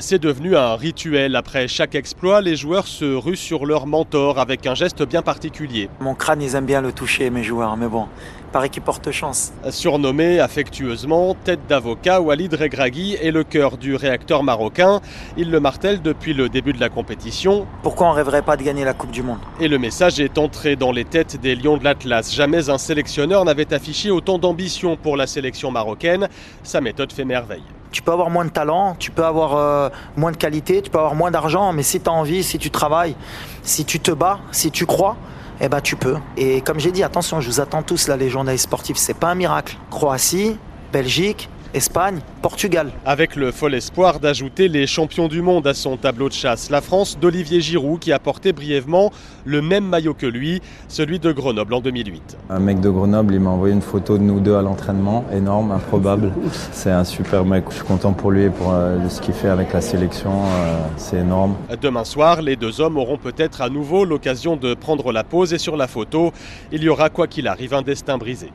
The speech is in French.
C'est devenu un rituel. Après chaque exploit, les joueurs se ruent sur leur mentor avec un geste bien particulier. Mon crâne, ils aiment bien le toucher, mes joueurs, mais bon, paraît qu'ils portent chance. Surnommé affectueusement tête d'avocat, Walid Regragui est le cœur du réacteur marocain. Il le martèle depuis le début de la compétition. Pourquoi on rêverait pas de gagner la Coupe du Monde? Et le message est entré dans les têtes des Lions de l'Atlas. Jamais un sélectionneur n'avait affiché autant d'ambition pour la sélection marocaine. Sa méthode fait merveille. Tu peux avoir moins de talent, tu peux avoir euh, moins de qualité, tu peux avoir moins d'argent, mais si tu as envie, si tu travailles, si tu te bats, si tu crois, eh ben tu peux. Et comme j'ai dit, attention, je vous attends tous là, les journalistes sportifs, c'est pas un miracle. Croatie, Belgique, Espagne, Portugal. Avec le fol espoir d'ajouter les champions du monde à son tableau de chasse, la France d'Olivier Giroud qui a porté brièvement le même maillot que lui, celui de Grenoble en 2008. Un mec de Grenoble, il m'a envoyé une photo de nous deux à l'entraînement, énorme, improbable. C'est un super mec, je suis content pour lui et pour euh, ce qu'il fait avec la sélection, euh, c'est énorme. Demain soir, les deux hommes auront peut-être à nouveau l'occasion de prendre la pause et sur la photo, il y aura quoi qu'il arrive un destin brisé.